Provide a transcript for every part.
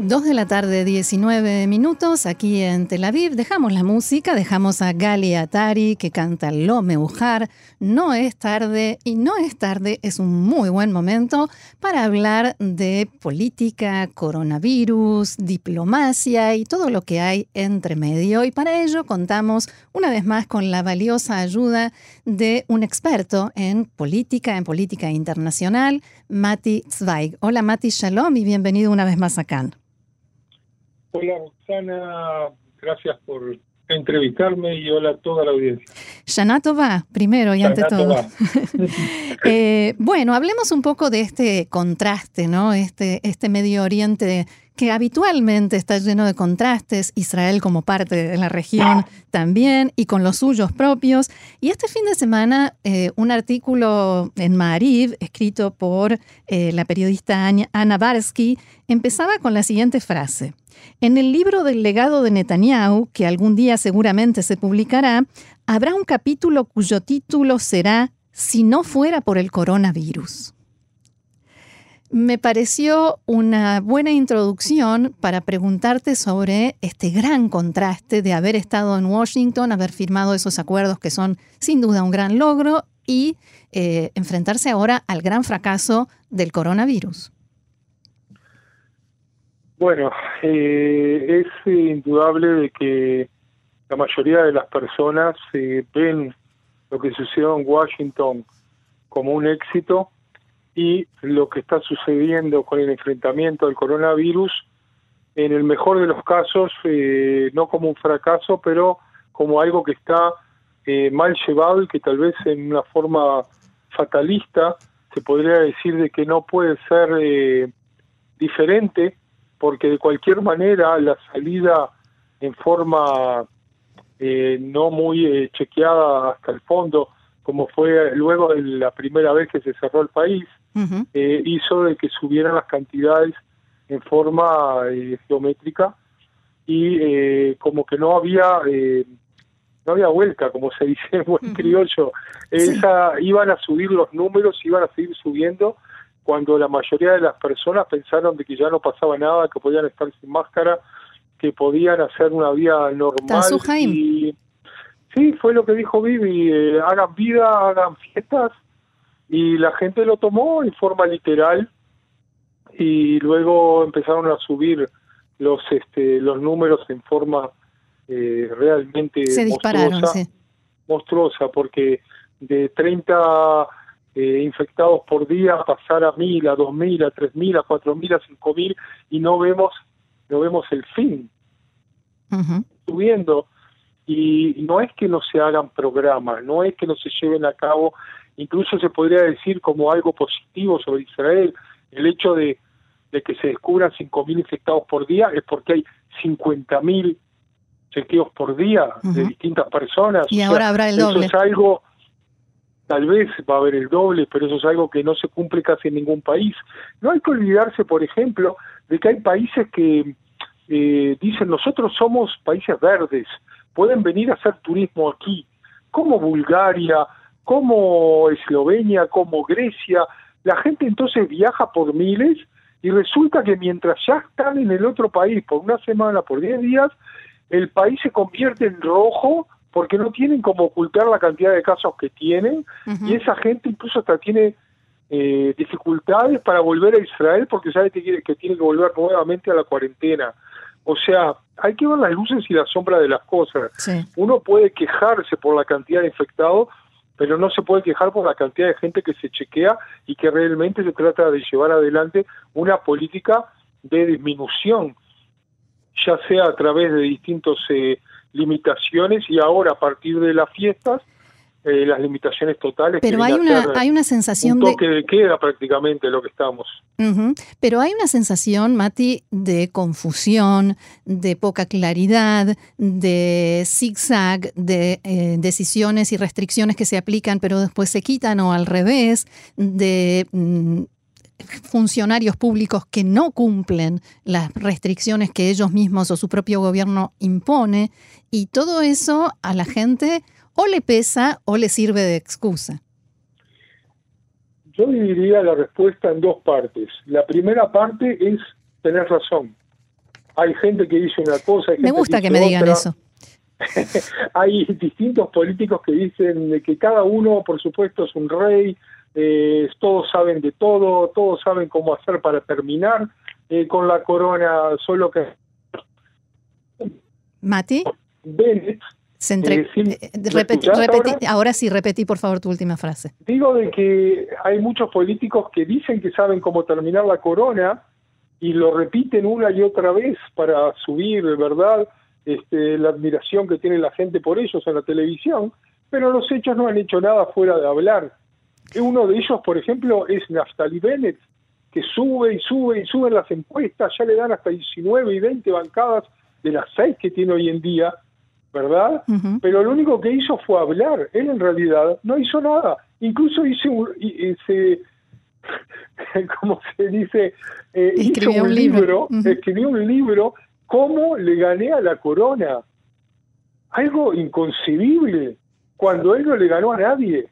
2 de la tarde, 19 minutos, aquí en Tel Aviv. Dejamos la música, dejamos a Gali Atari que canta Lo Meujar. No es tarde y no es tarde, es un muy buen momento para hablar de política, coronavirus, diplomacia y todo lo que hay entre medio. Y para ello contamos una vez más con la valiosa ayuda de un experto en política, en política internacional, Mati Zweig. Hola Mati, shalom y bienvenido una vez más acá. Hola Roxana, gracias por entrevistarme y hola a toda la audiencia. Shanato va, primero y ante todo. eh, bueno, hablemos un poco de este contraste, ¿no? Este, este Medio Oriente que habitualmente está lleno de contrastes, Israel como parte de la región también, y con los suyos propios. Y este fin de semana, eh, un artículo en Maariv, escrito por eh, la periodista Ana Barsky, empezaba con la siguiente frase. En el libro del legado de Netanyahu, que algún día seguramente se publicará, habrá un capítulo cuyo título será Si no fuera por el coronavirus me pareció una buena introducción para preguntarte sobre este gran contraste de haber estado en Washington, haber firmado esos acuerdos que son sin duda un gran logro y eh, enfrentarse ahora al gran fracaso del coronavirus. Bueno, eh, es indudable de que la mayoría de las personas eh, ven lo que sucedió en Washington como un éxito y lo que está sucediendo con el enfrentamiento del coronavirus, en el mejor de los casos, eh, no como un fracaso, pero como algo que está eh, mal llevado y que tal vez en una forma fatalista se podría decir de que no puede ser eh, diferente, porque de cualquier manera la salida en forma no muy chequeada hasta el fondo, como fue luego de la primera vez que se cerró el país, eh, hizo de que subieran las cantidades en forma eh, geométrica y eh, como que no había no había vuelta, como se dice en buen criollo. Esa, Iban a subir los números, iban a seguir subiendo cuando la mayoría de las personas pensaron de que ya no pasaba nada, que podían estar sin máscara, que podían hacer una vida normal. Y, sí, fue lo que dijo Vivi, hagan vida, hagan fiestas, y la gente lo tomó en forma literal. Y luego empezaron a subir los este los números en forma eh, realmente se dispararon monstruosa, sí. monstruosa porque de 30 eh, infectados por día pasar a mil a dos mil a tres mil a cuatro mil a cinco mil y no vemos no vemos el fin. Subiendo y no es que no se hagan programas no es que no se lleven a cabo incluso se podría decir como algo positivo sobre Israel, el hecho de, que se descubran 5.000 infectados por día es porque hay 50.000 chequeos por día de distintas personas. Y ahora habrá el doble. Eso es algo, tal vez va a haber el doble, pero eso es algo que no se cumple casi en ningún país. No hay que olvidarse, por ejemplo, de que hay países que eh, dicen nosotros somos países verdes, pueden venir a hacer turismo aquí, como Bulgaria, como Eslovenia, como Grecia, la gente entonces viaja por miles y resulta que mientras ya están en el otro país por una semana, por diez días, el país se convierte en rojo porque no tienen como ocultar la cantidad de casos que tienen y esa gente incluso hasta tiene eh, dificultades para volver a Israel porque sabe que, que tiene que volver nuevamente a la cuarentena. O sea, hay que ver las luces y las sombras de las cosas. Uno puede quejarse por la cantidad de infectados, pero no se puede quejar por la cantidad de gente que se chequea y que realmente se trata de llevar adelante una política de disminución, ya sea a través de distintas eh, limitaciones y ahora a partir de las fiestas eh, las limitaciones totales. Pero hay una, hay una sensación un toque de... queda prácticamente lo que estamos. Pero hay una sensación, Mati, de confusión, de poca claridad, de zigzag, de eh, decisiones y restricciones que se aplican pero después se quitan o al revés, de... Mm, funcionarios públicos que no cumplen las restricciones que ellos mismos o su propio gobierno impone, y todo eso a la gente o le pesa o le sirve de excusa. Yo dividiría la respuesta en dos partes. La primera parte es tener razón. Hay gente que dice una cosa. me gusta que, me digan eso. hay distintos políticos que dicen que cada uno, por supuesto, es un rey, eh, todos saben de todo, todos saben cómo hacer para terminar eh, con la corona, solo que... Mati. Bennett. Eh, ahora? sí, repetí por favor tu última frase. Digo de que hay muchos políticos que dicen que saben cómo terminar la corona y lo repiten una y otra vez para subir, ¿verdad? Este, la admiración que tiene la gente por ellos en la televisión, pero los hechos no han hecho nada fuera de hablar. Uno de ellos, por ejemplo, es Naftali Bennett, que sube y sube y sube en las encuestas, ya le dan hasta 19 y 20 bancadas de las seis que tiene hoy en día, ¿verdad? Pero lo único que hizo fue hablar. Él en realidad no hizo nada. Incluso hizo un, ese, como se dice, eh, hizo un, libro, escribió un libro, ¿Cómo le gané a la corona? Algo inconcebible, cuando él no le ganó a nadie.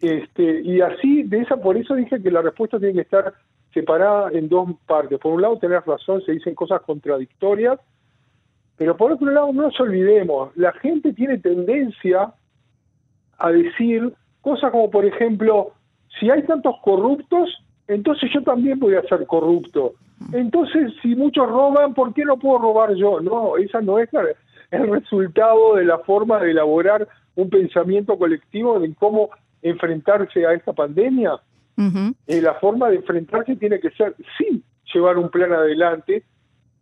este Y así, de esa, por eso dije que la respuesta tiene que estar separada en dos partes. Por un lado, tener razón, se dicen cosas contradictorias, pero por otro lado, no nos olvidemos, la gente tiene tendencia a decir cosas como, por ejemplo, si hay tantos corruptos, entonces yo también voy a ser corrupto. Entonces, si muchos roban, ¿por qué no puedo robar yo? No, esa no es el resultado de la forma de elaborar un pensamiento colectivo de cómo enfrentarse a esta pandemia. Eh, la forma de enfrentarse tiene que ser, sí, llevar un plan adelante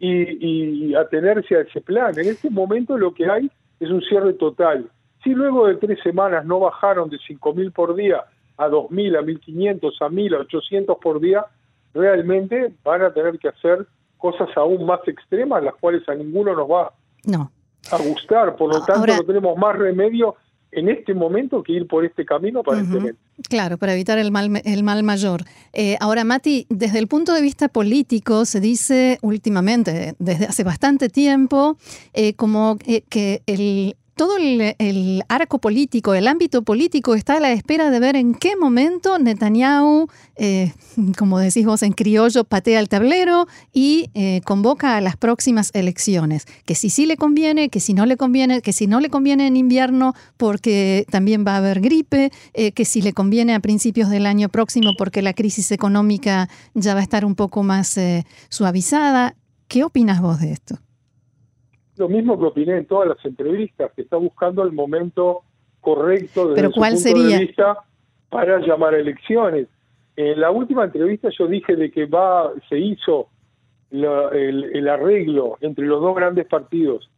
y, y atenerse a ese plan. En este momento lo que hay es un cierre total. Si luego de tres semanas no bajaron de 5.000 por día a 2.000, a 1.500, a 1.000, a 800 por día, realmente van a tener que hacer cosas aún más extremas, las cuales a ninguno nos va a gustar. Por lo tanto, no tenemos más remedio en este momento que ir por este camino aparentemente. Claro, para evitar el mal, el mal mayor. Eh, ahora, Mati, desde el punto de vista político, se dice últimamente, desde hace bastante tiempo, eh, como eh, que el, todo el, arco político, el ámbito político está a la espera de ver en qué momento Netanyahu, eh, como decís vos en criollo, patea el tablero y eh, convoca a las próximas elecciones. Que si sí le conviene, que si no le conviene, que si no le conviene en invierno porque también va a haber gripe, eh, que si le conviene a principios del año próximo porque la crisis económica ya va a estar un poco más suavizada. ¿Qué opinas vos de esto? Lo mismo que opiné en todas las entrevistas, que está buscando el momento correcto desde ¿Pero su punto sería? de vista para llamar a elecciones. En la última entrevista yo dije de que va se hizo el, arreglo entre los dos grandes partidos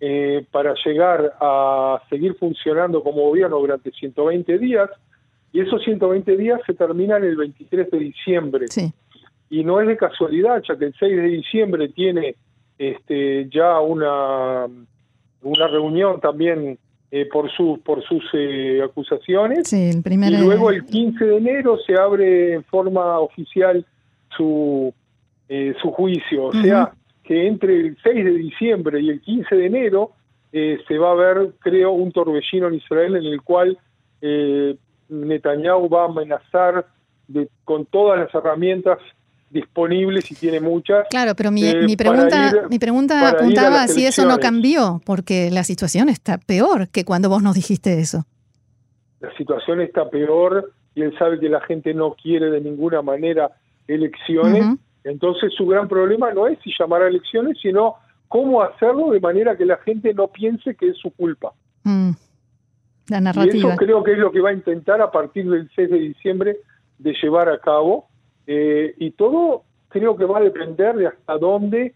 eh, para llegar a seguir funcionando como gobierno durante 120 días y esos 120 días se terminan el 23 de diciembre. Y no es de casualidad, ya que el 6 de diciembre tiene este, ya una, una reunión también eh, por, su, por sus eh, acusaciones. y luego el 15 de enero se abre en forma oficial su, eh, su juicio. O sea, que entre el 6 de diciembre y el 15 de enero se va a ver, creo, un torbellino en Israel en el cual Netanyahu va a amenazar de, con todas las herramientas disponibles y tiene muchas. Claro, pero mi, eh, mi pregunta, mi pregunta apuntaba si eso no cambió, porque la situación está peor que cuando vos nos dijiste eso. La situación está peor y él sabe que la gente no quiere de ninguna manera elecciones. Entonces su gran problema no es si llamar a elecciones, sino cómo hacerlo de manera que la gente no piense que es su culpa. Mm. La narrativa. Y eso creo que es lo que va a intentar a partir del 6 de diciembre de llevar a cabo eh, y todo creo que va a depender de hasta dónde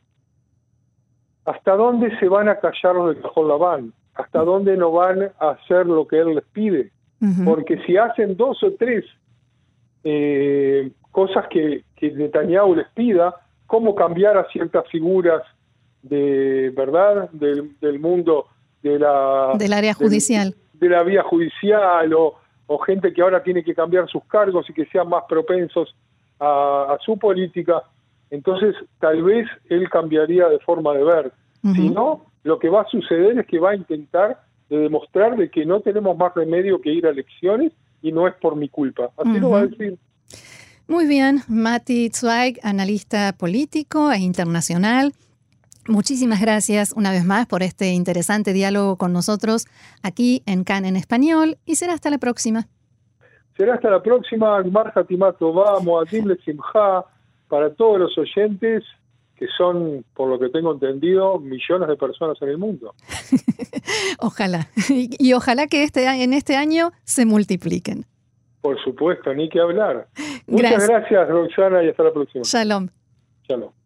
hasta dónde se van a callar los de Cajón hasta dónde no van a hacer lo que él les pide. Porque si hacen dos o tres eh, cosas que, que Netanyahu les pida, cómo cambiar a ciertas figuras de verdad del, del mundo de la del área judicial de la vía judicial o, o gente que ahora tiene que cambiar sus cargos y que sean más propensos a, su política, entonces tal vez él cambiaría de forma de ver. Si no, lo que va a suceder es que va a intentar de demostrar de que no tenemos más remedio que ir a elecciones y no es por mi culpa. Así lo va a decir. Muy bien, Mati Zweig, analista político e internacional. Muchísimas gracias una vez más por este interesante diálogo con nosotros aquí en CAN en español y será hasta la próxima. Será hasta la próxima. Marja Timato, vamos, a Simha, para todos los oyentes que son, por lo que tengo entendido, millones de personas en el mundo. ojalá. Y, ojalá que este, en este año se multipliquen. Por supuesto, ni que hablar. Muchas gracias, Roxana, y hasta la próxima. Shalom. Shalom.